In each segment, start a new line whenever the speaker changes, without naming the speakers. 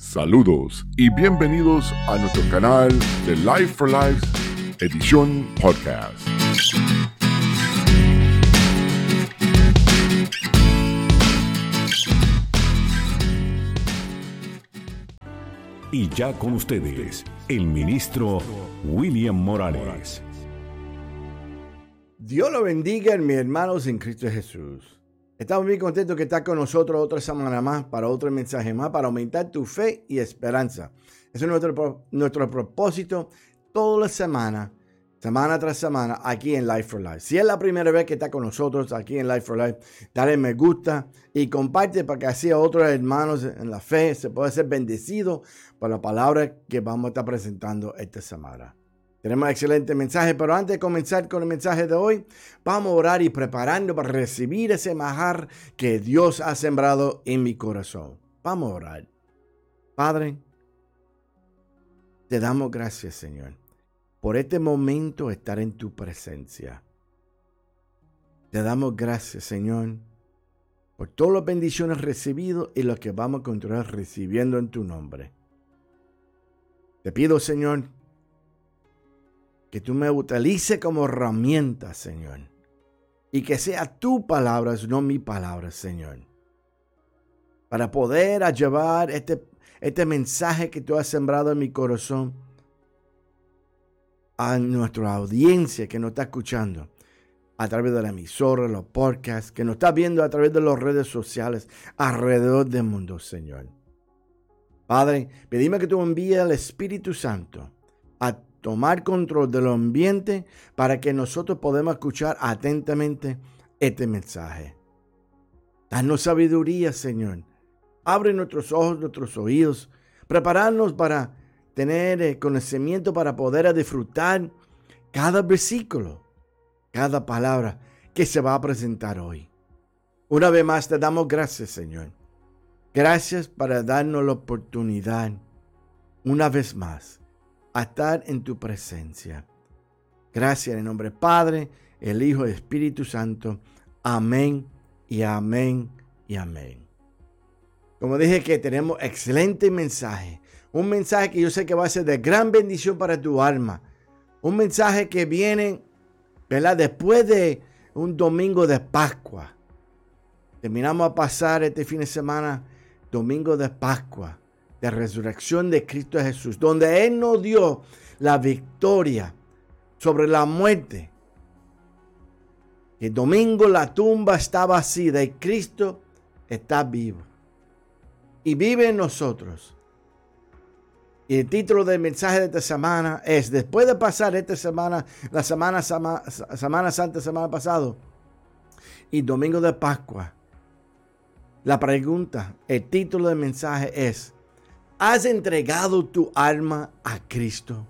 Saludos y bienvenidos a nuestro canal de Life for Life edición podcast.
Y ya con ustedes, el ministro William Morales.
Dios lo bendiga, mis hermanos en Cristo Jesús. Estamos muy contentos que estás con nosotros otra semana más para otro mensaje más, para aumentar tu fe y esperanza. Ese es nuestro, nuestro propósito toda la semana, semana tras semana, aquí en Life for Life. Si es la primera vez que estás con nosotros aquí en Life for Life, dale me gusta y comparte para que así otros hermanos en la fe se puedan ser bendecidos por la palabra que vamos a estar presentando esta semana. Tenemos excelente mensaje, pero antes de comenzar con el mensaje de hoy, vamos a orar y preparando para recibir ese majar que Dios ha sembrado en mi corazón. Vamos a orar. Padre, te damos gracias, Señor, por este momento estar en tu presencia. Te damos gracias, Señor, por todas las bendiciones recibidas y lo que vamos a continuar recibiendo en tu nombre. Te pido, Señor, que tú me utilices como herramienta, Señor. Y que sea tu palabra, no mi palabra, Señor. Para poder llevar este, este mensaje que tú has sembrado en mi corazón a nuestra audiencia que nos está escuchando a través de la emisora, los podcasts, que nos está viendo a través de las redes sociales alrededor del mundo, Señor. Padre, pedime que tú envíes al Espíritu Santo a tomar control del ambiente para que nosotros podamos escuchar atentamente este mensaje. Danos sabiduría, Señor. Abre nuestros ojos, nuestros oídos. Prepararnos para tener el conocimiento para poder disfrutar cada versículo, cada palabra que se va a presentar hoy. Una vez más te damos gracias, Señor. Gracias para darnos la oportunidad, una vez más, a estar en tu presencia. Gracias en el nombre del Padre, el Hijo y el Espíritu Santo. Amén y amén y amén. Como dije que tenemos excelente mensaje. Un mensaje que yo sé que va a ser de gran bendición para tu alma. Un mensaje que viene, ¿verdad? Después de un domingo de Pascua. Terminamos a pasar este fin de semana, domingo de Pascua de resurrección de Cristo Jesús, donde Él nos dio la victoria sobre la muerte. El domingo la tumba está vacía y Cristo está vivo. Y vive en nosotros. Y el título del mensaje de esta semana es, después de pasar esta semana, la semana, Santa, semana pasado, y domingo de Pascua, la pregunta, el título del mensaje es, ¿Has entregado tu alma a Cristo?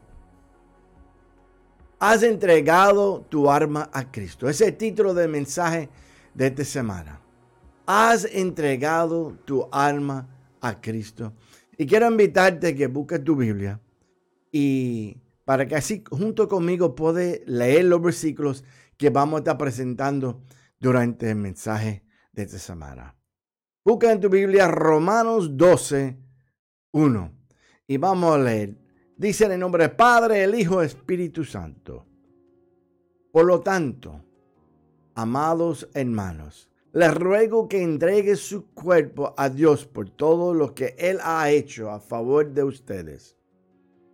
Has entregado tu alma a Cristo. Ese es el título del mensaje de esta semana. Has entregado tu alma a Cristo. Y quiero invitarte que busques tu Biblia y para que así junto conmigo puedas leer los versículos que vamos a estar presentando durante el mensaje de esta semana. Busca en tu Biblia Romanos 12, 1. Y vamos a leer. Dice en el nombre del Padre, el Hijo, Espíritu Santo. Por lo tanto, amados hermanos, les ruego que entregue su cuerpo a Dios por todo lo que Él ha hecho a favor de ustedes.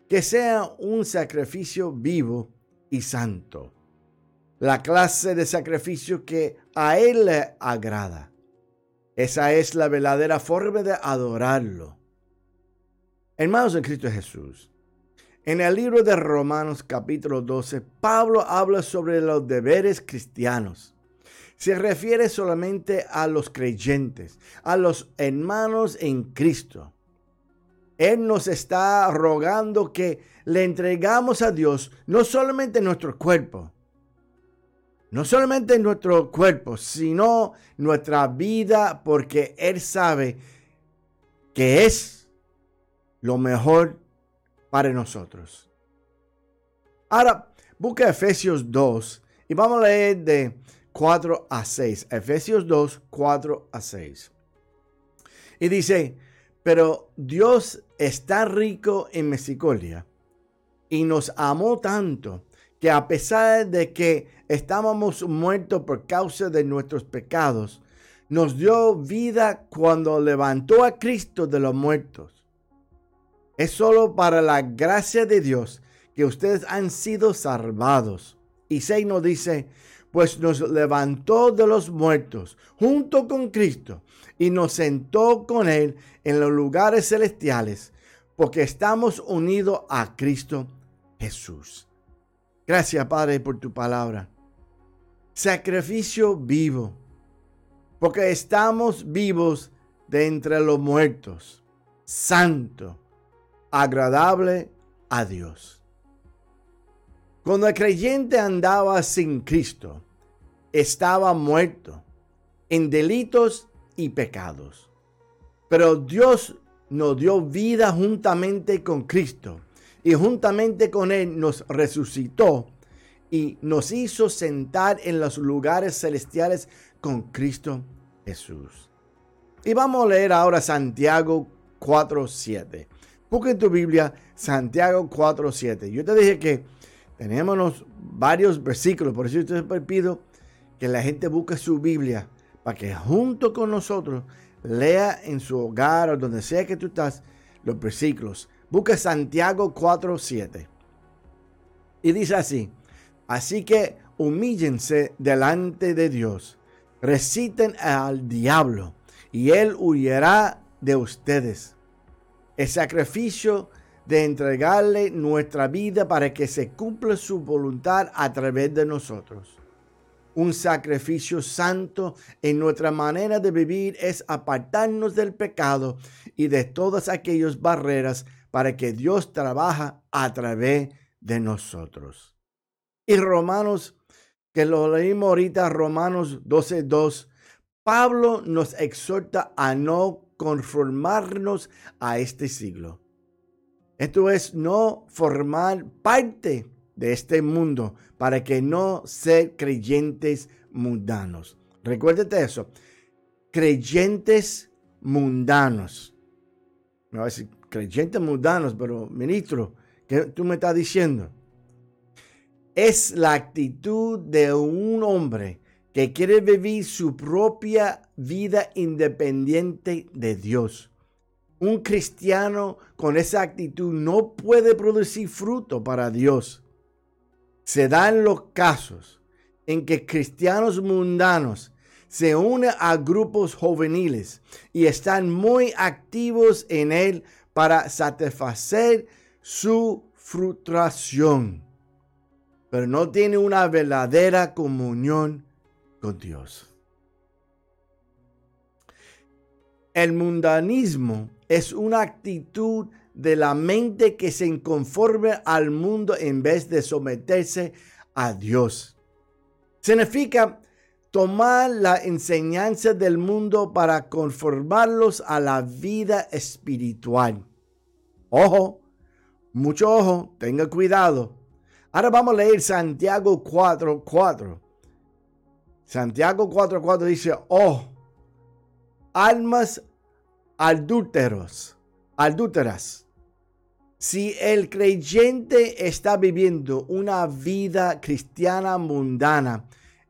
Que sea un sacrificio vivo y santo. La clase de sacrificio que a Él le agrada. Esa es la verdadera forma de adorarlo. Hermanos en Cristo Jesús, en el libro de Romanos capítulo 12, Pablo habla sobre los deberes cristianos. Se refiere solamente a los creyentes, a los hermanos en Cristo. Él nos está rogando que le entregamos a Dios no solamente nuestro cuerpo, no solamente nuestro cuerpo, sino nuestra vida, porque Él sabe que es lo mejor para nosotros. Ahora, busca Efesios 2 y vamos a leer de 4 a 6. Efesios 2, 4 a 6. Y dice, Pero Dios está rico en misericordia y nos amó tanto que a pesar de que estábamos muertos por causa de nuestros pecados, nos dio vida cuando levantó a Cristo de los muertos. Es solo para la gracia de Dios que ustedes han sido salvados. Y 6 nos dice, pues nos levantó de los muertos junto con Cristo y nos sentó con Él en los lugares celestiales, porque estamos unidos a Cristo Jesús. Gracias, Padre, por tu palabra. Sacrificio vivo, porque estamos vivos de entre los muertos, santo, agradable a Dios. Cuando el creyente andaba sin Cristo, estaba muerto en delitos y pecados. Pero Dios nos dio vida juntamente con Cristo y juntamente con Él nos resucitó y nos hizo sentar en los lugares celestiales con Cristo Jesús. Y vamos a leer ahora Santiago 4.7. Busca en tu Biblia Santiago 4.7. Yo te dije que tenemos varios versículos, por eso yo te pido que la gente busque su Biblia para que junto con nosotros lea en su hogar o donde sea que tú estás los versículos. Busca Santiago 4:7. Y dice así, así que humíllense delante de Dios, reciten al diablo y él huyerá de ustedes. El sacrificio de entregarle nuestra vida para que se cumpla su voluntad a través de nosotros. Un sacrificio santo en nuestra manera de vivir es apartarnos del pecado y de todas aquellas barreras para que Dios trabaja a través de nosotros. Y Romanos, que lo leímos ahorita, Romanos 12.2, Pablo nos exhorta a no conformarnos a este siglo. Esto es no formar parte de este mundo para que no ser creyentes mundanos. Recuérdate eso. Creyentes mundanos. No decir creyentes mundanos, pero ministro, ¿qué tú me estás diciendo? Es la actitud de un hombre que quiere vivir su propia vida independiente de Dios. Un cristiano con esa actitud no puede producir fruto para Dios se dan los casos en que cristianos mundanos se unen a grupos juveniles y están muy activos en él para satisfacer su frustración, pero no tiene una verdadera comunión con Dios. El mundanismo es una actitud de la mente que se inconforme al mundo en vez de someterse a Dios. Significa tomar la enseñanza del mundo para conformarlos a la vida espiritual. Ojo, mucho ojo, tenga cuidado. Ahora vamos a leer Santiago 4:4. Santiago 4:4 dice, oh, almas adúlteros, adúlteras si el creyente está viviendo una vida cristiana mundana,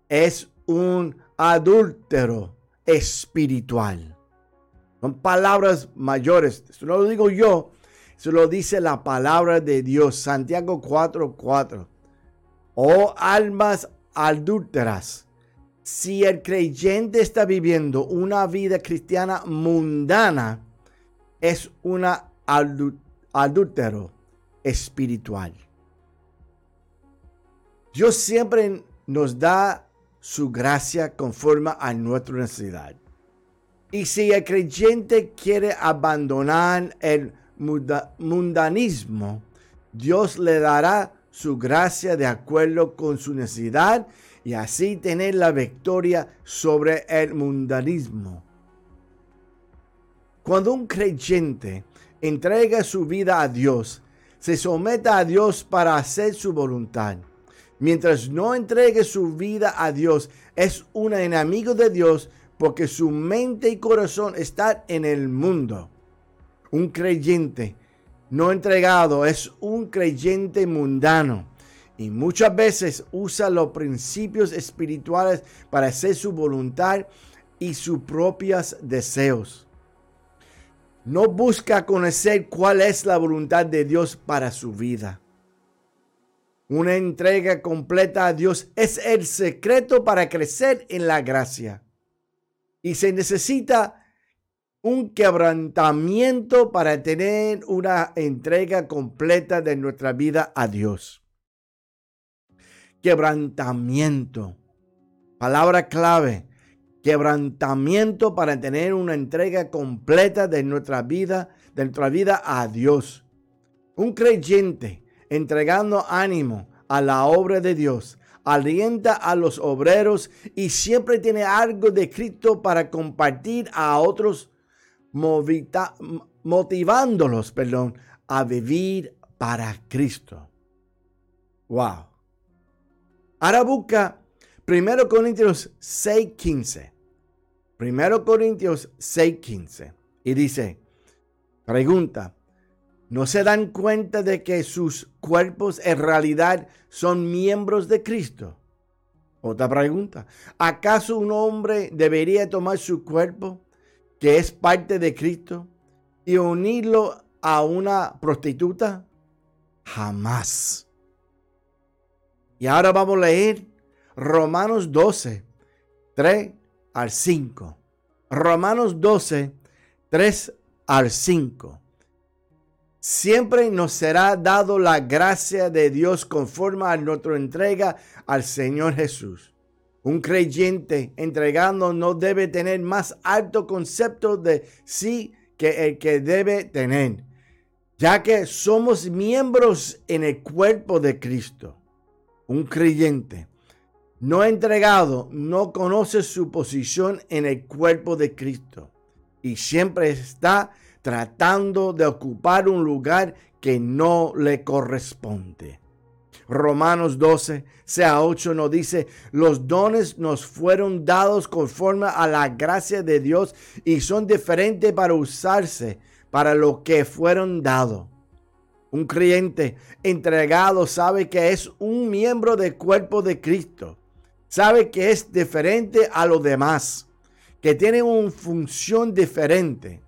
es un adúltero espiritual. Son palabras mayores. Esto no lo digo yo, eso lo dice la palabra de Dios. Santiago 4:4. Oh almas adúlteras, si el creyente está viviendo una vida cristiana mundana, es adúltera adúltero espiritual. Dios siempre nos da su gracia conforme a nuestra necesidad. Y si el creyente quiere abandonar el mundanismo, Dios le dará su gracia de acuerdo con su necesidad y así tener la victoria sobre el mundanismo. Cuando un creyente entrega su vida a Dios, se someta a Dios para hacer su voluntad. Mientras no entregue su vida a Dios, es un enemigo de Dios porque su mente y corazón están en el mundo. Un creyente no entregado es un creyente mundano y muchas veces usa los principios espirituales para hacer su voluntad y sus propios deseos. No busca conocer cuál es la voluntad de Dios para su vida. Una entrega completa a Dios es el secreto para crecer en la gracia. Y se necesita un quebrantamiento para tener una entrega completa de nuestra vida a Dios. Quebrantamiento. Palabra clave. Quebrantamiento para tener una entrega completa de nuestra vida, de nuestra vida a Dios. Un creyente entregando ánimo a la obra de Dios, alienta a los obreros y siempre tiene algo de Cristo para compartir a otros, motivándolos, perdón, a vivir para Cristo. Wow. Ahora busca 1 Corintios 6:15. 1 Corintios 6:15. Y dice, pregunta, ¿No se dan cuenta de que sus cuerpos en realidad son miembros de Cristo? Otra pregunta. ¿Acaso un hombre debería tomar su cuerpo, que es parte de Cristo, y unirlo a una prostituta? Jamás. Y ahora vamos a leer Romanos 12, 3 al 5. Romanos 12, 3 al 5 siempre nos será dado la gracia de Dios conforme a nuestra entrega al Señor Jesús. Un creyente entregando no debe tener más alto concepto de sí que el que debe tener, ya que somos miembros en el cuerpo de Cristo. Un creyente no entregado no conoce su posición en el cuerpo de Cristo y siempre está tratando de ocupar un lugar que no le corresponde. Romanos 12, sea 8 nos dice, los dones nos fueron dados conforme a la gracia de Dios y son diferentes para usarse para lo que fueron dados. Un creyente entregado sabe que es un miembro del cuerpo de Cristo. Sabe que es diferente a los demás, que tiene una función diferente.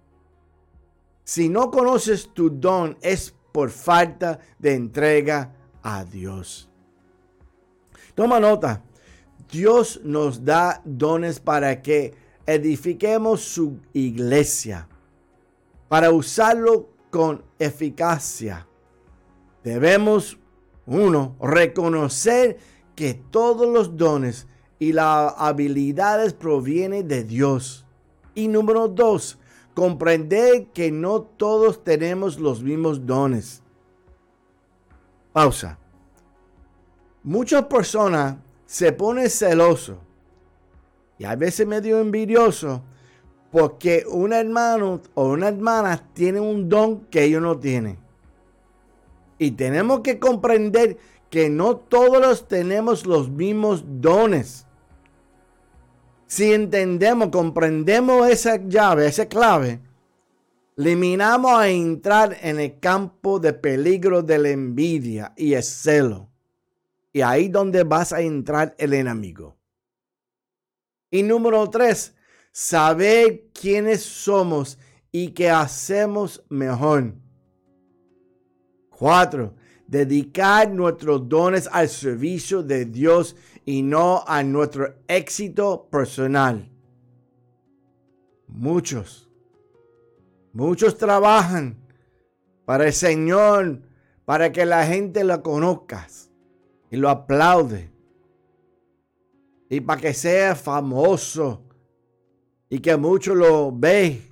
Si no conoces tu don es por falta de entrega a Dios. Toma nota. Dios nos da dones para que edifiquemos su iglesia, para usarlo con eficacia. Debemos, uno, reconocer que todos los dones y las habilidades provienen de Dios. Y número dos, comprender que no todos tenemos los mismos dones. Pausa. Muchas personas se ponen celoso y a veces medio envidioso porque un hermano o una hermana tiene un don que ellos no tienen. Y tenemos que comprender que no todos tenemos los mismos dones. Si entendemos, comprendemos esa llave, esa clave, eliminamos a entrar en el campo de peligro de la envidia y el celo. Y ahí donde vas a entrar el enemigo. Y número tres, saber quiénes somos y qué hacemos mejor. Cuatro, dedicar nuestros dones al servicio de Dios y no a nuestro éxito personal. Muchos, muchos trabajan para el Señor, para que la gente lo conozca y lo aplaude. Y para que sea famoso y que muchos lo ve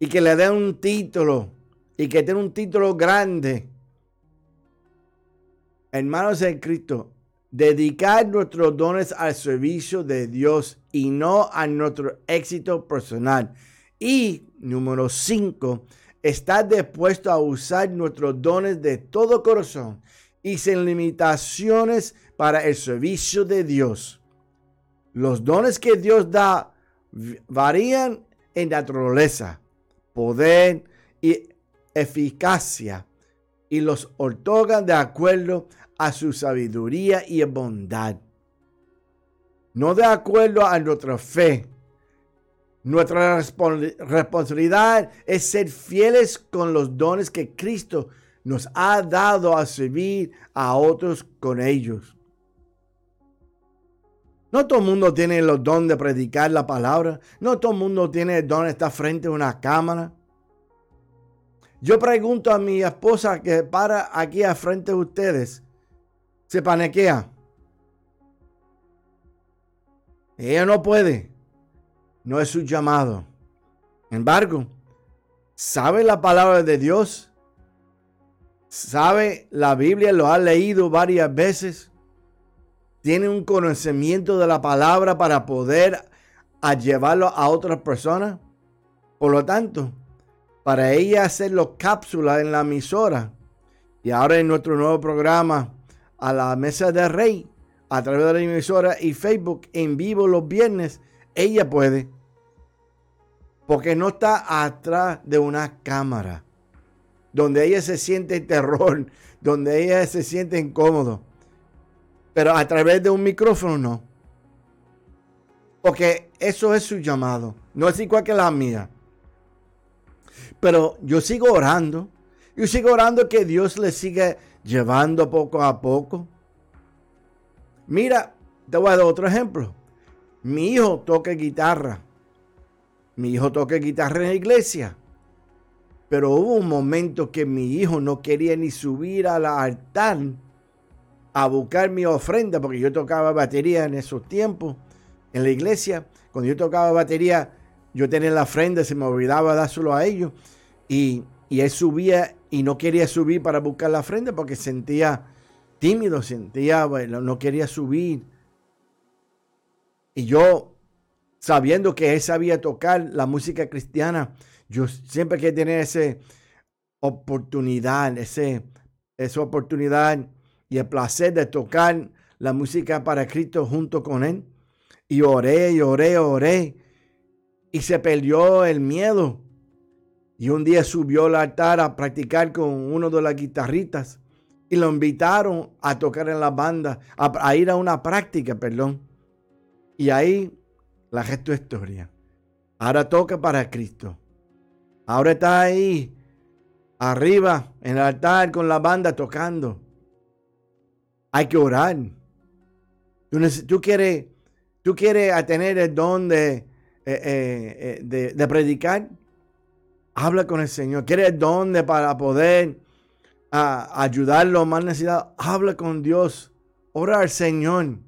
y que le den un título y que tenga un título grande. Hermanos en Cristo, dedicar nuestros dones al servicio de Dios y no a nuestro éxito personal. Y número 5, estar dispuesto a usar nuestros dones de todo corazón y sin limitaciones para el servicio de Dios. Los dones que Dios da varían en naturaleza, poder y eficacia y los otorga de acuerdo a su sabiduría y bondad. No de acuerdo a nuestra fe. Nuestra responsabilidad es ser fieles con los dones que Cristo nos ha dado a servir a otros con ellos. No todo el mundo tiene los dones de predicar la palabra. No todo el mundo tiene el don de estar frente a una cámara. Yo pregunto a mi esposa que para aquí al frente de ustedes, ¿se panequea? Ella no puede. No es su llamado. Sin embargo, sabe la palabra de Dios. Sabe la Biblia, lo ha leído varias veces. Tiene un conocimiento de la palabra para poder llevarlo a otras personas. Por lo tanto, para ella hacer los cápsulas en la emisora y ahora en nuestro nuevo programa a la mesa de rey a través de la emisora y Facebook en vivo los viernes, ella puede. Porque no está atrás de una cámara donde ella se siente terror, donde ella se siente incómodo. Pero a través de un micrófono no. Porque eso es su llamado. No es igual que la mía. Pero yo sigo orando. Yo sigo orando que Dios le siga llevando poco a poco. Mira, te voy a dar otro ejemplo. Mi hijo toca guitarra. Mi hijo toca guitarra en la iglesia. Pero hubo un momento que mi hijo no quería ni subir al altar a buscar mi ofrenda, porque yo tocaba batería en esos tiempos en la iglesia. Cuando yo tocaba batería, yo tenía la ofrenda, se me olvidaba dárselo a ellos. Y, él subía y no quería subir para buscar la ofrenda porque sentía tímido, sentía, bueno, no quería subir. Y yo, sabiendo que él sabía tocar la música cristiana, yo siempre que tener esa oportunidad, ese, esa oportunidad y el placer de tocar la música para Cristo junto con él. Y oré, y oré, oré y se perdió el miedo. Y un día subió al altar a practicar con uno de las guitarritas y lo invitaron a tocar en la banda, a, ir a una práctica, perdón. Y ahí la gesto historia. Ahora toca para Cristo. Ahora está ahí, arriba, en el altar con la banda tocando. Hay que orar. Tú, quieres, tú quieres tener el don de, eh, eh, eh, de, predicar, habla con el Señor. ¿Quieres dónde para poder a, ayudarlo más necesidad? Habla con Dios. Ora al Señor.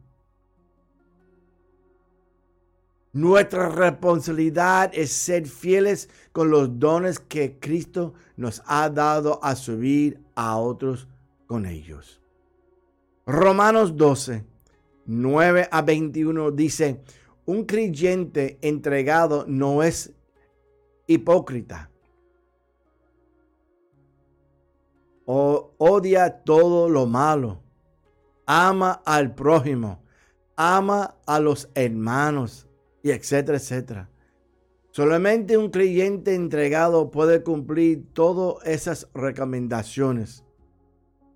Nuestra responsabilidad es ser fieles con los dones que Cristo nos ha dado a subir a otros con ellos. Romanos 12, 9 a 21 dice, un creyente entregado no es hipócrita. O odia todo lo malo. Ama al prójimo. Ama a los hermanos. Y etcétera, etcétera. Solamente un creyente entregado puede cumplir todas esas recomendaciones.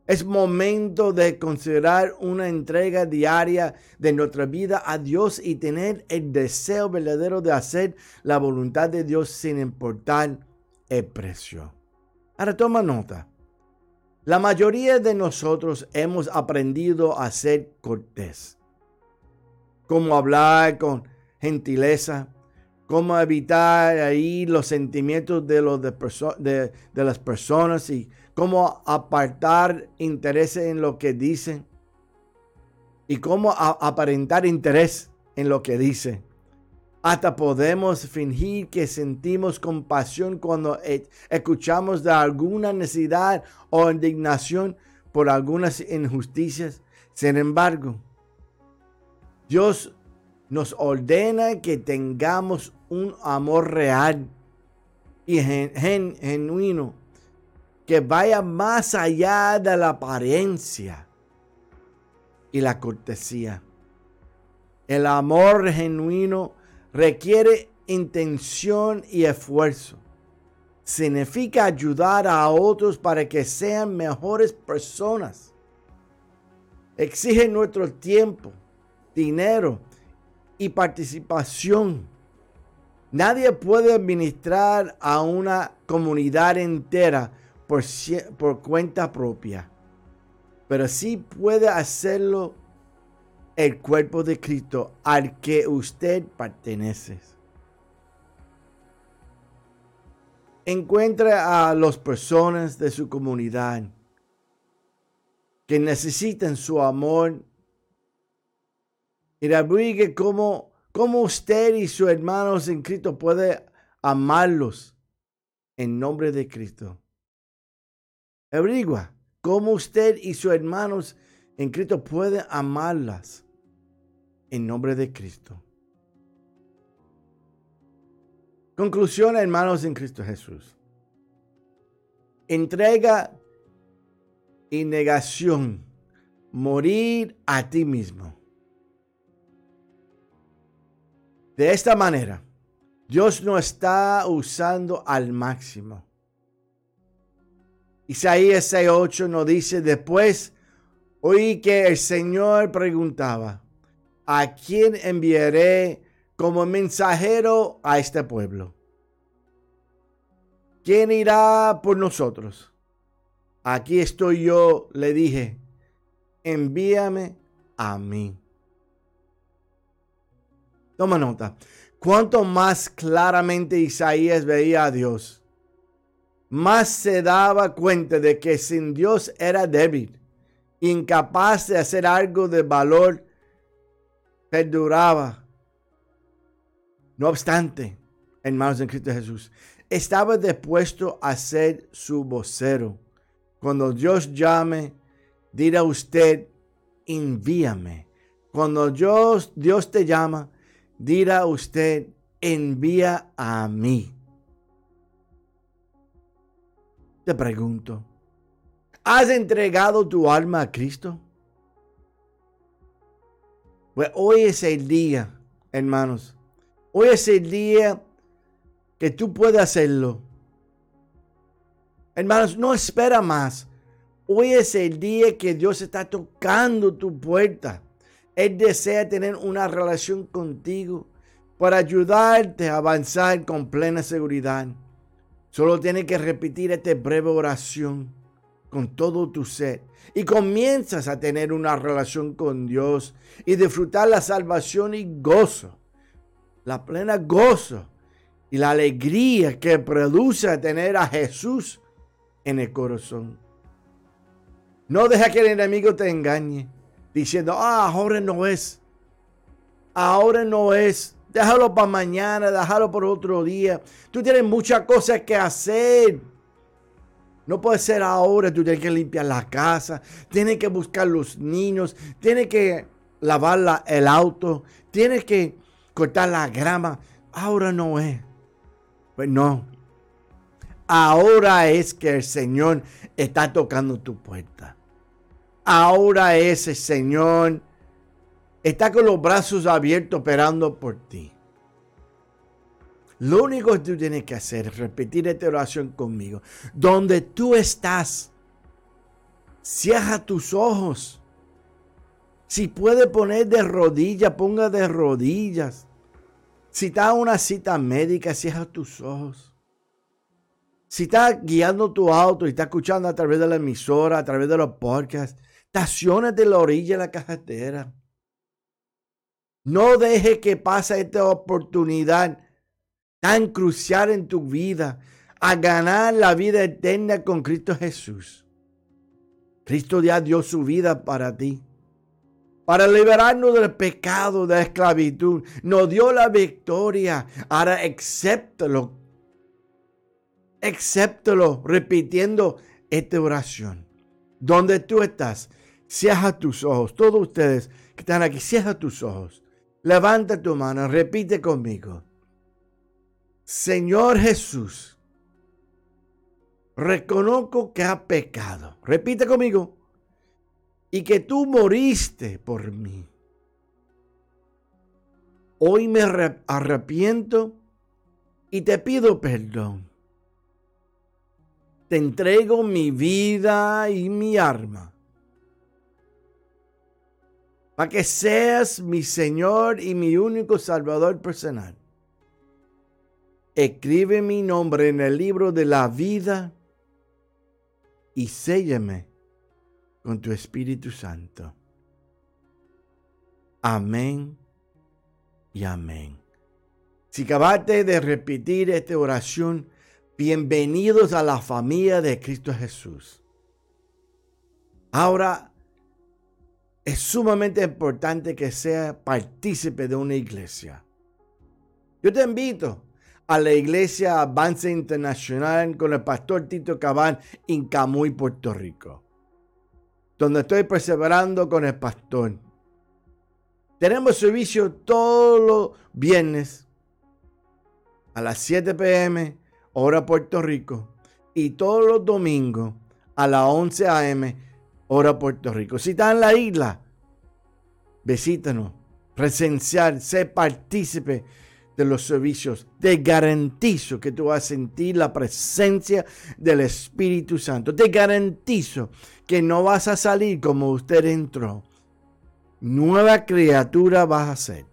Es momento de considerar una entrega diaria de nuestra vida a Dios y tener el deseo verdadero de hacer la voluntad de Dios sin importar el precio. Ahora toma nota. La mayoría de nosotros hemos aprendido a ser cortés. Cómo hablar con gentileza, cómo evitar ahí los sentimientos de, los las personas y cómo apartar intereses en lo que dicen y cómo aparentar interés en lo que dice. Hasta podemos fingir que sentimos compasión cuando e, escuchamos de alguna necesidad o indignación por algunas injusticias. Sin embargo, Dios nos ordena que tengamos un amor real y genuino que vaya más allá de la apariencia y la cortesía. El amor genuino requiere intención y esfuerzo. significa ayudar a otros para que sean mejores personas. Exige nuestro tiempo, dinero y participación. Nadie puede administrar a una comunidad entera por, por cuenta propia, pero sí puede hacerlo el cuerpo de Cristo al que usted pertenece. Encuentre a las personas de su comunidad que necesitan su amor y abrigue cómo, cómo usted y sus hermanos en Cristo puede amarlos en nombre de Cristo. Averigua cómo usted y sus hermanos en Cristo pueden amarlas en nombre de Cristo. Conclusión, hermanos en Cristo Jesús. Entrega y negación. Morir a ti mismo. De esta manera, Dios no está usando al máximo. Isaías 6:8 nos dice, después oí que el Señor preguntaba, ¿a quién enviaré como mensajero a este pueblo? ¿Quién irá por nosotros? Aquí estoy yo, le dije, envíame a mí. Toma nota. Cuanto más claramente Isaías veía a Dios, más se daba cuenta de que sin Dios era débil, incapaz de hacer algo de valor, perduraba. No obstante, hermanos en Cristo Jesús, estaba dispuesto a ser su vocero. Cuando Dios llame, dirá usted, envíame. Cuando Dios, Dios te llama, dirá usted, envía a mí. Te pregunto, ¿has entregado tu alma a Cristo? Pues hoy es el día, hermanos. Hoy es el día que tú puedes hacerlo. Hermanos, no espera más. Hoy es el día que Dios está tocando tu puerta. Él desea tener una relación contigo para ayudarte a avanzar con plena seguridad. Solo tienes que repetir esta breve oración con todo tu ser y comienzas a tener una relación con Dios y disfrutar la salvación y gozo, la plena gozo y la alegría que produce tener a Jesús en el corazón. No deja que el enemigo te engañe diciendo, ah, ahora no es. Ahora no es. Déjalo para mañana, déjalo por otro día. Tú tienes muchas cosas que hacer. No puede ser ahora, tú tienes que limpiar la casa, tienes que buscar los niños, tienes que lavar el auto, tienes que cortar la grama. Ahora no es. Pues no. Ahora es que el Señor está tocando tu puerta. Ahora ese Señor está con los brazos abiertos esperando por ti. Lo único que tú tienes que hacer es repetir esta oración conmigo. Donde tú estás, cierra tus ojos. Si puede poner de rodillas, ponga de rodillas. Si está en una cita médica, cierra tus ojos. Si está guiando tu auto y está escuchando a través de la emisora, a través de los podcasts, Estacionate de la orilla de la carretera. No deje que pase esta oportunidad tan crucial en tu vida a ganar la vida eterna con Cristo Jesús. Cristo ya dio su vida para ti. Para liberarnos del pecado, de la esclavitud. Nos dio la victoria. Ahora acéptalo. Acéptalo repitiendo esta oración. Donde tú estás, Cierra tus ojos. Todos ustedes que están aquí, cierra tus ojos. Levanta tu mano, repite conmigo. Señor Jesús, reconozco que ha pecado. Repite conmigo. Y que tú moriste por mí. Hoy me arrepiento y te pido perdón. te entrego mi vida y mi arma. Para que seas mi Señor y mi único Salvador personal. Escribe mi nombre en el libro de la vida y séllame con tu Espíritu Santo. Amén y amén. Si acabaste de repetir esta oración, bienvenidos a la familia de Cristo Jesús. Ahora, es sumamente importante que sea partícipe de una iglesia. Yo te invito a la iglesia Avance Internacional con el pastor Tito Cabán en Camuy, Puerto Rico, donde estoy perseverando con el pastor. Tenemos servicio todos los viernes a las 7 pm, hora Puerto Rico, y todos los domingos a las 11 am, hora Puerto Rico. Si estás en la isla, visítanos, presenciar, sé partícipe de los servicios. Te garantizo que tú vas a sentir la presencia del Espíritu Santo. Te garantizo que no vas a salir como usted entró. Nueva criatura vas a ser.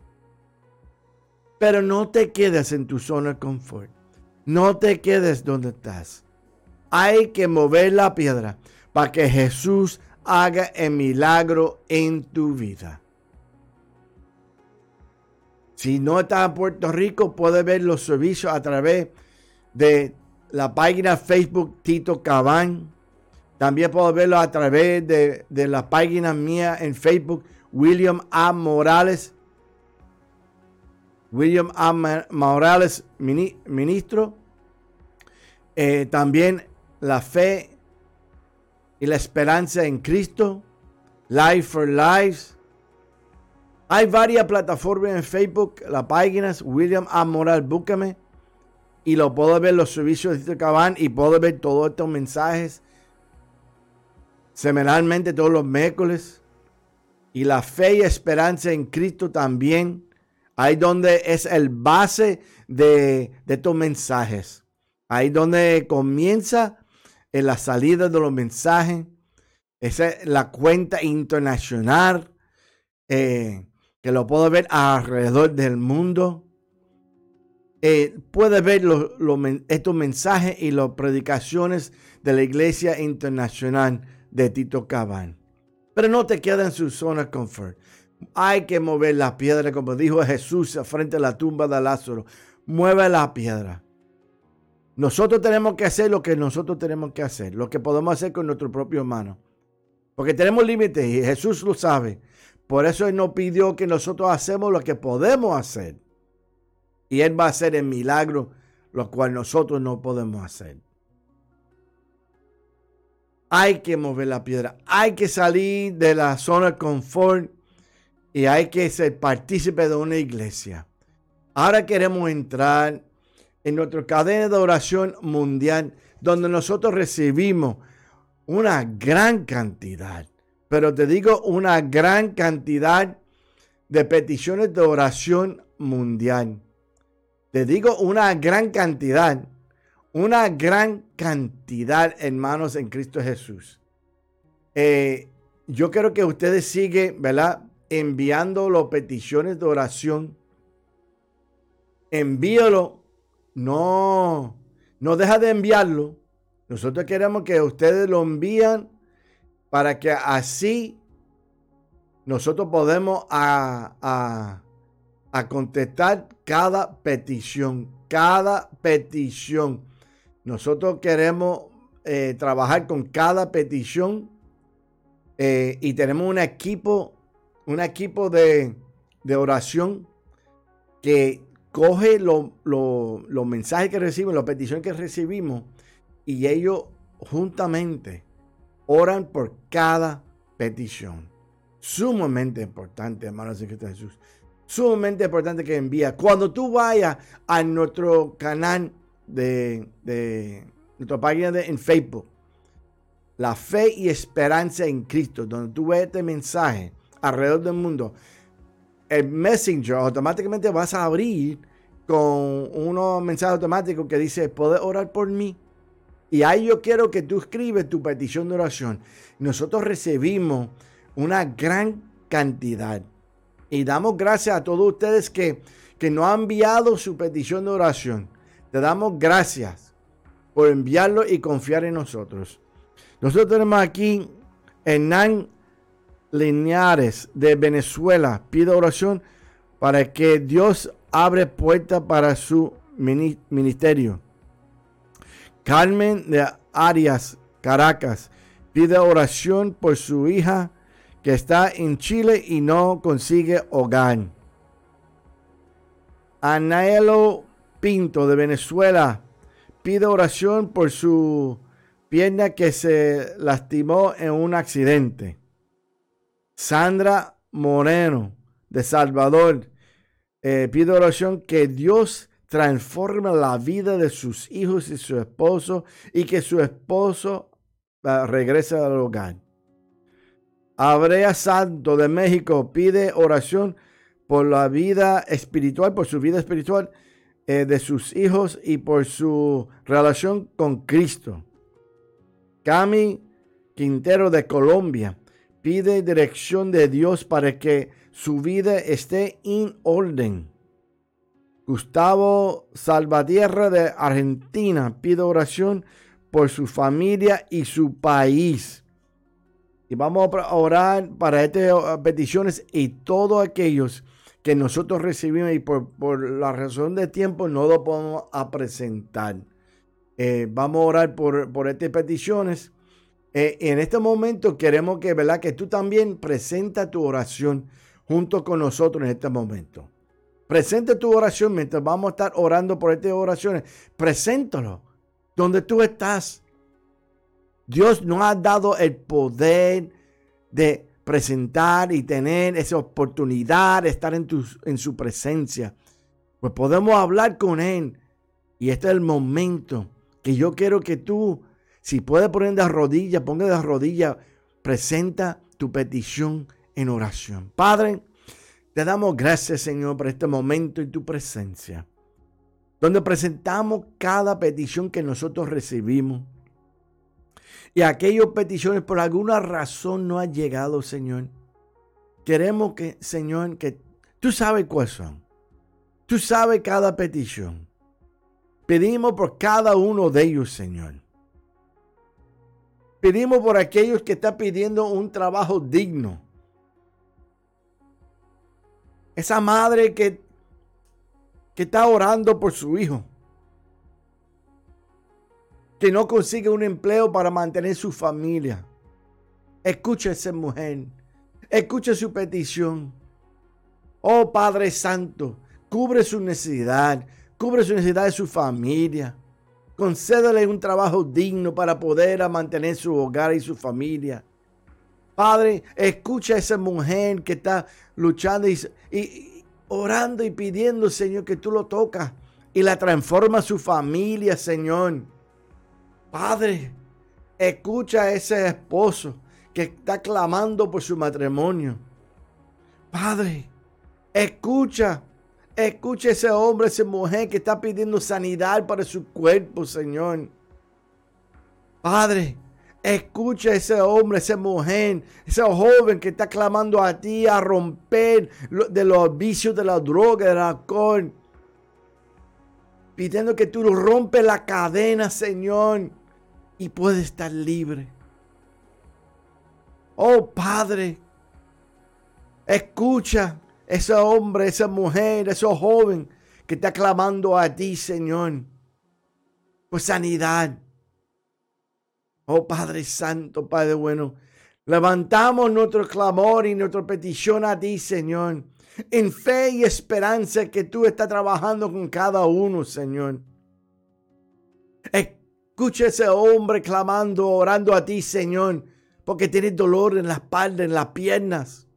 Pero no te quedes en tu zona de confort. No te quedes donde estás. Hay que mover la piedra para que Jesús haga el milagro en tu vida. Si no estás en Puerto Rico, puedes ver los servicios a través de la página Facebook Tito Cabán. También puedo verlo a través de, la página mía en Facebook, William A. Morales. William A. Morales, ministro. Eh, también la fe y la esperanza en Cristo. Life for Lives. Hay varias plataformas en Facebook, la página es William A. Moral, búscame y lo puedo ver los servicios de Cabán y puedo ver todos estos mensajes semanalmente todos los miércoles. Y la fe y esperanza en Cristo también. Ahí donde es el base de, de estos mensajes. Ahí donde comienza en la salida de los mensajes. Esa es la cuenta internacional. Eh, que lo puedo ver alrededor del mundo. Eh, puede ver estos mensajes y las predicaciones de la Iglesia Internacional de Tito Cabán. Pero no te queda en su zona de confort. Hay que mover la piedra, como dijo Jesús frente a la tumba de Lázaro. Mueve la piedra. Nosotros tenemos que hacer lo que nosotros tenemos que hacer, lo que podemos hacer con nuestro propio mano. Porque tenemos límites y Jesús lo sabe. Por eso Él nos pidió que nosotros hacemos lo que podemos hacer. Y Él va a hacer el milagro, lo cual nosotros no podemos hacer. Hay que mover la piedra. Hay que salir de la zona de confort y hay que ser partícipe de una iglesia. Ahora queremos entrar en nuestra cadena de oración mundial, donde nosotros recibimos una gran cantidad pero te digo una gran cantidad de peticiones de oración mundial. Te digo una gran cantidad, una gran cantidad, hermanos, en Cristo Jesús. Eh, yo quiero que ustedes siguen, ¿verdad? Enviando las peticiones de oración. Envíalo. No, no deja de enviarlo. Nosotros queremos que ustedes lo envíen para que así nosotros podemos a, contestar cada petición, cada petición. Nosotros queremos eh, trabajar con cada petición eh, y tenemos un equipo, un equipo de, oración que coge los mensajes que recibimos, las peticiones que recibimos y ellos juntamente oran por cada petición. Sumamente importante, hermanos de Cristo Jesús. Sumamente importante que envía. Cuando tú vayas a nuestro canal de, de nuestra página de, en Facebook, la fe y esperanza en Cristo, donde tú ves este mensaje alrededor del mundo, el Messenger automáticamente vas a abrir con unos mensajes automáticos que dice, ¿puedes orar por mí? Y ahí yo quiero que tú escribes tu petición de oración. Nosotros recibimos una gran cantidad. Y damos gracias a todos ustedes que, que nos han enviado su petición de oración. Te damos gracias por enviarlo y confiar en nosotros. Nosotros tenemos aquí Hernán Lineares de Venezuela. Pide oración para que Dios abre puertas para su ministerio. Carmen de Arias, Caracas, pide oración por su hija que está en Chile y no consigue hogar. Anaelo Pinto de Venezuela pide oración por su pierna que se lastimó en un accidente. Sandra Moreno de Salvador eh, pide oración que Dios transforme la vida de sus hijos y su esposo y que su esposo uh, regrese al hogar. Abrea Santo de México pide oración por la vida espiritual, por su vida espiritual eh, de sus hijos y por su relación con Cristo. Cami Quintero de Colombia pide dirección de Dios para que su vida esté en orden. Gustavo Salvatierra de Argentina pide oración por su familia y su país. Y vamos a orar para estas peticiones y todos aquellos que nosotros recibimos y por, la razón de tiempo no lo podemos presentar. Eh, vamos a orar por, por estas peticiones. Eh, en este momento queremos que, ¿verdad? que tú también presenta tu oración junto con nosotros en este momento. Presenta tu oración mientras vamos a estar orando por estas oraciones. Preséntalo donde tú estás. Dios nos ha dado el poder de presentar y tener esa oportunidad de estar en, su presencia. Pues podemos hablar con Él. Y este es el momento que yo quiero que tú si puede poner de rodillas, ponga de rodillas, presenta tu petición en oración. Padre, te damos gracias, Señor, por este momento y tu presencia, donde presentamos cada petición que nosotros recibimos. Y aquellas peticiones por alguna razón no han llegado, Señor. Queremos que, Señor, que tú sabes cuáles son. Tú sabes cada petición. Pedimos por cada uno de ellos, Señor. Pedimos por aquellos que están pidiendo un trabajo digno. Esa madre que, que está orando por su hijo. Que no consigue un empleo para mantener su familia. Escucha a esa mujer. Escucha su petición. Oh Padre Santo, cubre su necesidad. Cubre su necesidad de su familia. Concédele un trabajo digno para poder mantener su hogar y su familia. Padre, escucha a esa mujer que está luchando y, orando y pidiendo, Señor, que tú lo tocas y la transforma su familia, Señor. Padre, escucha a ese esposo que está clamando por su matrimonio. Padre, escucha Escucha ese hombre, esa mujer que está pidiendo sanidad para su cuerpo, Señor. Padre, escucha ese hombre, esa mujer, ese joven que está clamando a ti a romper de los vicios de la droga, del alcohol. Pidiendo que tú rompes la cadena, Señor, y puede estar libre. Oh Padre, escucha ese hombre, esa mujer, ese joven que está clamando a ti, Señor, por sanidad. Oh Padre Santo, Padre bueno, levantamos nuestro clamor y nuestra petición a ti, Señor, en fe y esperanza que tú estás trabajando con cada uno, Señor. Escucha ese hombre clamando, orando a ti, Señor, porque tiene dolor en la espalda, en las piernas.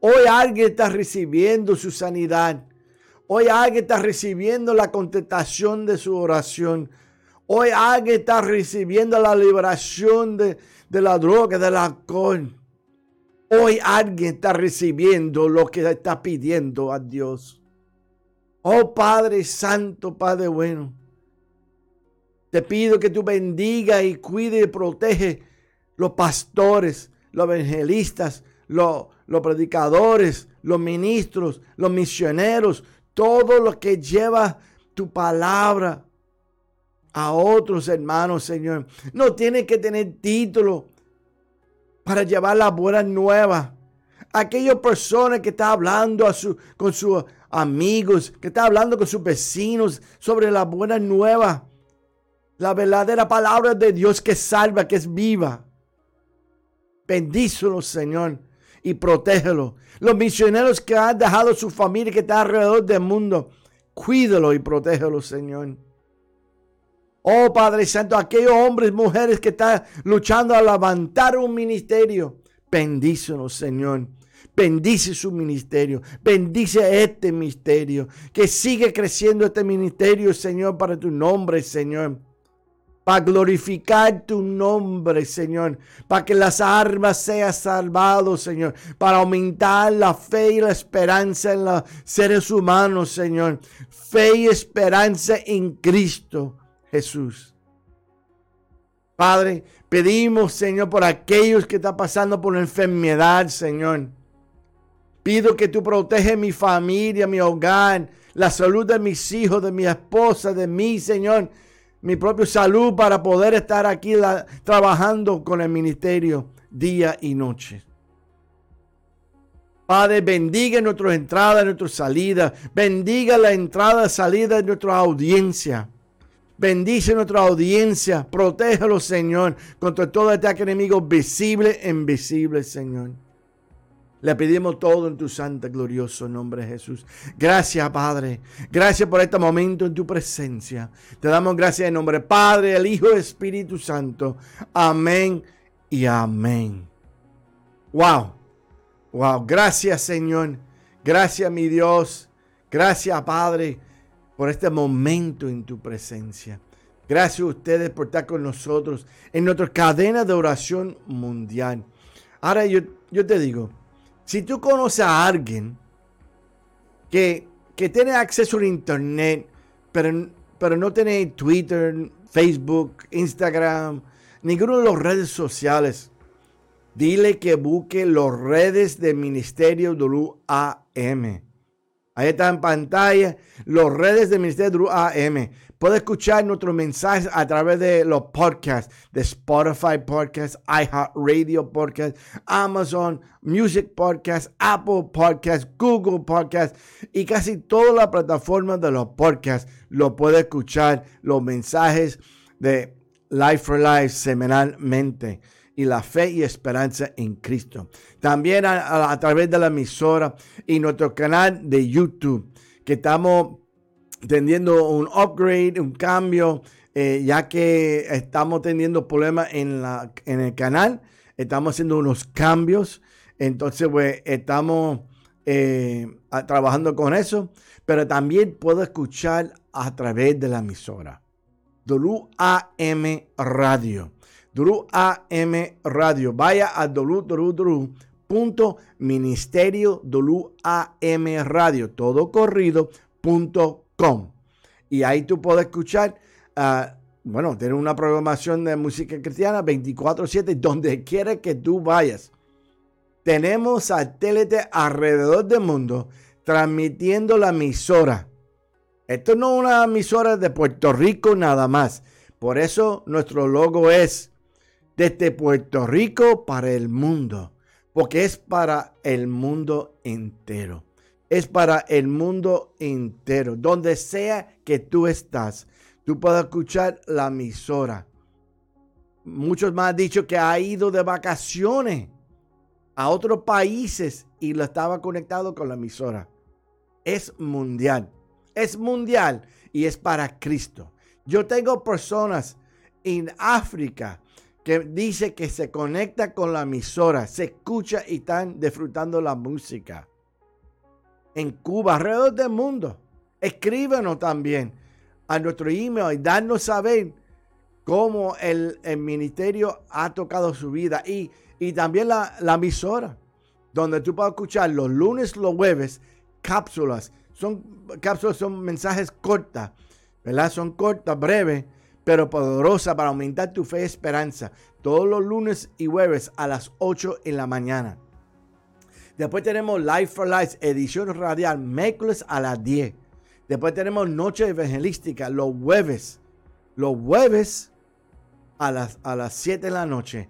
Hoy alguien está recibiendo su sanidad. Hoy alguien está recibiendo la contestación de su oración. Hoy alguien está recibiendo la liberación de, la droga, del alcohol. Hoy alguien está recibiendo lo que está pidiendo a Dios. Oh Padre Santo, Padre bueno. Te pido que tú bendiga y cuide y protege los pastores, los evangelistas, los, los predicadores, los ministros, los misioneros, todo lo que lleva tu palabra a otros hermanos, Señor. No tiene que tener título para llevar las buenas nuevas. Aquellas personas que están hablando a su, con sus amigos, que están hablando con sus vecinos sobre las buenas nuevas. La verdadera palabra de Dios que salva, que es viva. Bendícelo, Señor, y protégelo. Los misioneros que han dejado su familia, que está alrededor del mundo, cuídalo y protégelo, Señor. Oh Padre Santo, aquellos hombres, mujeres que están luchando a levantar un ministerio, bendícenos, Señor. Bendice su ministerio, bendice este ministerio, que sigue creciendo este ministerio, Señor, para tu nombre, Señor. Para glorificar tu nombre, Señor. Para que las armas sean salvadas, Señor. Para aumentar la fe y la esperanza en los seres humanos, Señor. Fe y esperanza en Cristo Jesús. Padre, pedimos, Señor, por aquellos que están pasando por enfermedad, Señor. Pido que tú proteges mi familia, mi hogar, la salud de mis hijos, de mi esposa, de mí, Señor. Mi propia salud para poder estar aquí trabajando con el ministerio día y noche. Padre, bendiga nuestras entradas, nuestras salidas. Bendiga la entrada y salida de nuestra audiencia. Bendice nuestra audiencia. Protégelo, Señor, contra todo ataque enemigo visible e invisible, Señor. Le pedimos todo en tu santo y glorioso nombre, Jesús. Gracias, Padre. Gracias por este momento en tu presencia. Te damos gracias en nombre Padre, el Hijo Espíritu Santo. Amén y amén. Wow. Wow. Gracias, Señor. Gracias, mi Dios. Gracias, Padre por este momento en tu presencia. Gracias a ustedes por estar con nosotros en nuestra cadena de oración mundial. Ahora yo, yo te digo, si tú conoces a alguien que, que tiene acceso a internet, pero, pero no tiene Twitter, Facebook, Instagram, ninguno de las redes sociales, dile que busque las redes del Ministerio WAM. Ahí está en pantalla los redes del Ministerio AM. Puede escuchar nuestros mensajes a través de los podcasts de Spotify Podcast, iHeartRadio Podcast, Amazon Music Podcast, Apple Podcast, Google Podcast y casi todas las plataformas de los podcasts. Lo puede escuchar los mensajes de Life for Life semanalmente y la fe y esperanza en Cristo. También a, través de la emisora y nuestro canal de YouTube, que estamos teniendo un upgrade, un cambio, eh, ya que estamos teniendo problemas en, la, en el canal, estamos haciendo unos cambios, entonces pues estamos eh, trabajando con eso, pero también puedo escuchar a través de la emisora. WAM Radio. Duru AM Radio. Vaya a www.ministerio AM Radio, todo corrido.com. Y ahí tú puedes escuchar, uh, bueno, tener una programación de música cristiana 24-7, donde quiera que tú vayas. Tenemos satélites alrededor del mundo transmitiendo la emisora. Esto no es una emisora de Puerto Rico nada más. Por eso nuestro logo es desde Puerto Rico para el mundo, porque es para el mundo entero. Es para el mundo entero. Donde sea que tú estás, tú puedes escuchar la emisora. Muchos más han dicho que ha ido de vacaciones a otros países y lo estaba conectado con la emisora. Es mundial. Es mundial y es para Cristo. Yo tengo personas en África que dice que se conecta con la emisora, se escucha y están disfrutando la música. En Cuba, alrededor del mundo. Escríbenos también a nuestro email y darnos saber cómo el, ministerio ha tocado su vida y, y también la, la, emisora, donde tú puedes escuchar los lunes, los jueves, cápsulas. Son cápsulas, son mensajes cortas, ¿verdad? Son cortas, breves, pero poderosa para aumentar tu fe y esperanza. Todos los lunes y jueves a las 8 en la mañana. Después tenemos Life for Life, edición radial, miércoles a las 10. Después tenemos Noche Evangelística, los jueves. Los jueves a las, a las 7 de la noche.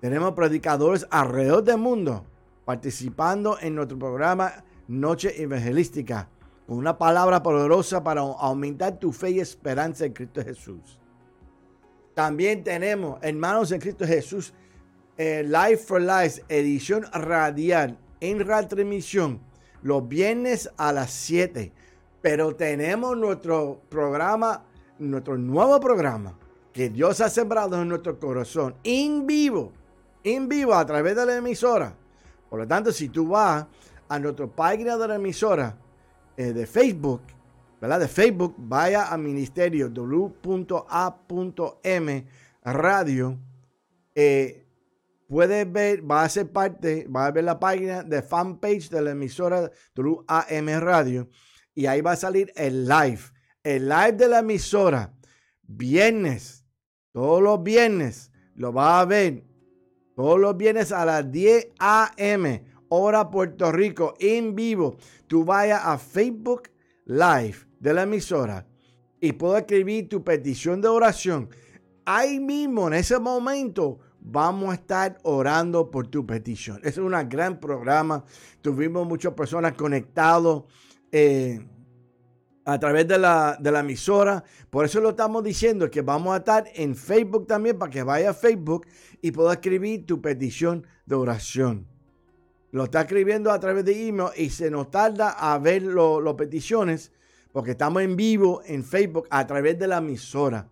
Tenemos predicadores alrededor del mundo participando en nuestro programa Noche Evangelística con una palabra poderosa para aumentar tu fe y esperanza en Cristo Jesús. También tenemos, hermanos en Cristo Jesús, eh, Life for Life, edición radial en retransmisión los viernes a las 7. Pero tenemos nuestro programa, nuestro nuevo programa que Dios ha sembrado en nuestro corazón, en vivo, en vivo a través de la emisora. Por lo tanto, si tú vas a nuestra página de la emisora eh, de Facebook, De Facebook, vaya a ministerio w.a.m radio. Eh, puedes ver, va a ser parte, va a ver la página de fanpage de la emisora WAM Radio y ahí va a salir el live. El live de la emisora, viernes, todos los viernes, lo va a ver todos los viernes a las 10 a.m. hora Puerto Rico en vivo. Tú vayas a Facebook Live de la emisora y puedes escribir tu petición de oración. Ahí mismo, en ese momento, vamos a estar orando por tu petición. Es un gran programa. Tuvimos muchas personas conectadas eh, a través de la, de la, emisora. Por eso lo estamos diciendo que vamos a estar en Facebook también para que vaya a Facebook y pueda escribir tu petición de oración. Lo está escribiendo a través de email y se nos tarda a ver las peticiones porque estamos en vivo en Facebook a través de la emisora.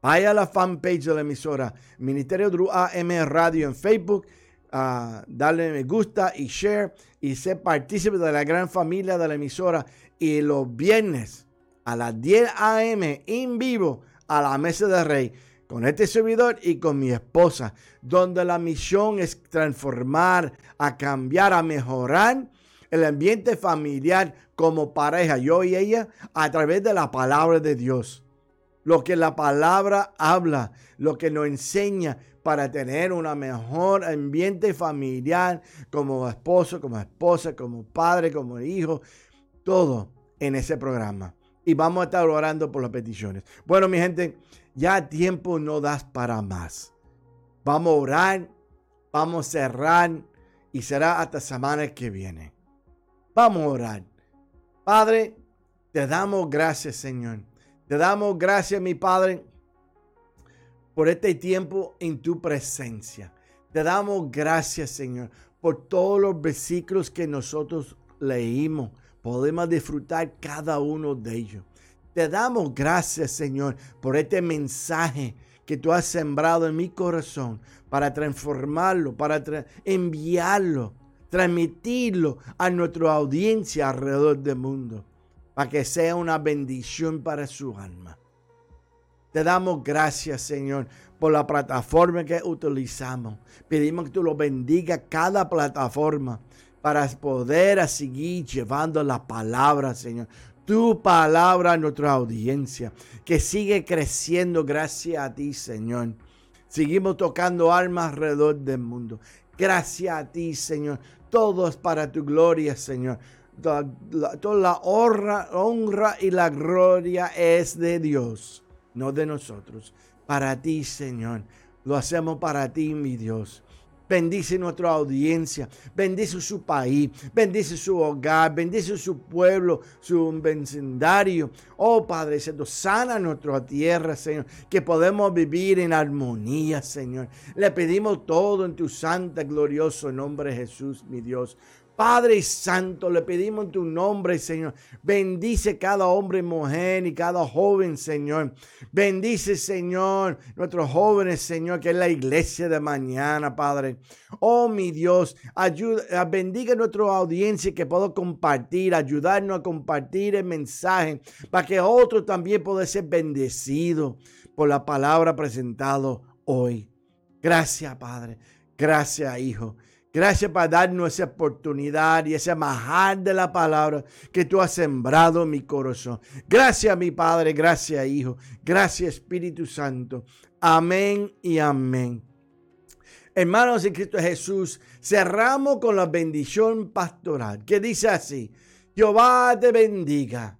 Vaya a la fanpage de la emisora Ministerio Drew AM Radio en Facebook. Uh, darle me gusta y share y ser partícipe de la gran familia de la emisora. Y los viernes a las 10 a.m. en vivo a la mesa de rey con este servidor y con mi esposa, donde la misión es transformar, a cambiar, a mejorar el ambiente familiar como pareja, yo y ella, a través de la palabra de Dios. Lo que la palabra habla, lo que nos enseña para tener un mejor ambiente familiar como esposo, como esposa, como padre, como hijo, todo en ese programa. Y vamos a estar orando por las peticiones. Bueno, mi gente, ya tiempo no das para más. Vamos a orar, vamos a cerrar y será hasta semana que viene. Vamos a orar. Padre, te damos gracias, Señor. Te damos gracias, mi Padre, por este tiempo en tu presencia. Te damos gracias, Señor, por todos los versículos que nosotros leímos. Podemos disfrutar cada uno de ellos. Te damos gracias, Señor, por este mensaje que tú has sembrado en mi corazón para transformarlo, para enviarlo, transmitirlo a nuestra audiencia alrededor del mundo, para que sea una bendición para su alma. Te damos gracias, Señor, por la plataforma que utilizamos. Pedimos que tú lo bendiga cada plataforma para poder seguir llevando la palabra, Señor tu palabra a nuestra audiencia, que sigue creciendo gracias a ti, Señor. Seguimos tocando almas alrededor del mundo. Gracias a ti, Señor. Todo es para tu gloria, Señor. Toda la, honra, honra y la gloria es de Dios, no de nosotros. Para ti, Señor. Lo hacemos para ti, mi Dios. Bendice nuestra audiencia, bendice su país, bendice su hogar, bendice su pueblo, su vecindario. Oh Padre Santo, sana nuestra tierra, Señor, que podemos vivir en armonía, Señor. Le pedimos todo en tu santa, glorioso nombre, Jesús, mi Dios. Padre Santo, le pedimos en tu nombre, Señor. Bendice cada hombre mujer y cada joven, Señor. Bendice, Señor, nuestros jóvenes, Señor, que es la iglesia de mañana, Padre. Oh, mi Dios, ayuda, bendiga a nuestra audiencia que puedo compartir, ayudarnos a compartir el mensaje para que otros también puedan ser bendecidos por la palabra presentada hoy. Gracias, Padre. Gracias, Hijo. Gracias por darnos esa oportunidad y ese majar de la palabra que tú has sembrado en mi corazón. Gracias, mi Padre. Gracias, Hijo. Gracias, Espíritu Santo. Amén y amén. Hermanos en Cristo Jesús, cerramos con la bendición pastoral que dice así, Jehová te bendiga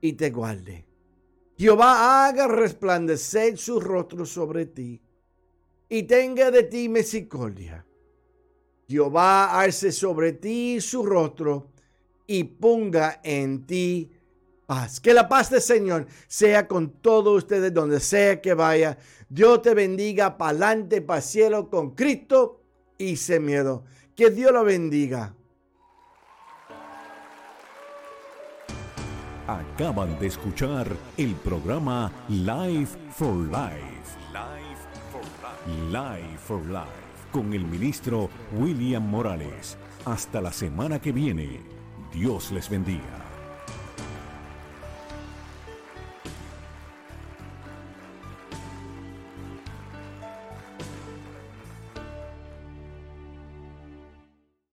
y te guarde. Jehová haga resplandecer su rostro sobre ti y tenga de ti misericordia. Jehová alce sobre ti su rostro y ponga en ti paz. Que la paz del Señor sea con todos ustedes donde sea que vaya. Dios te bendiga para adelante, para cielo con Cristo y sin miedo. Que Dios lo bendiga.
Acaban de escuchar el programa Life for Life. Life for Life. Life for Life. Con el ministro William Morales. Hasta la semana que viene. Dios les bendiga.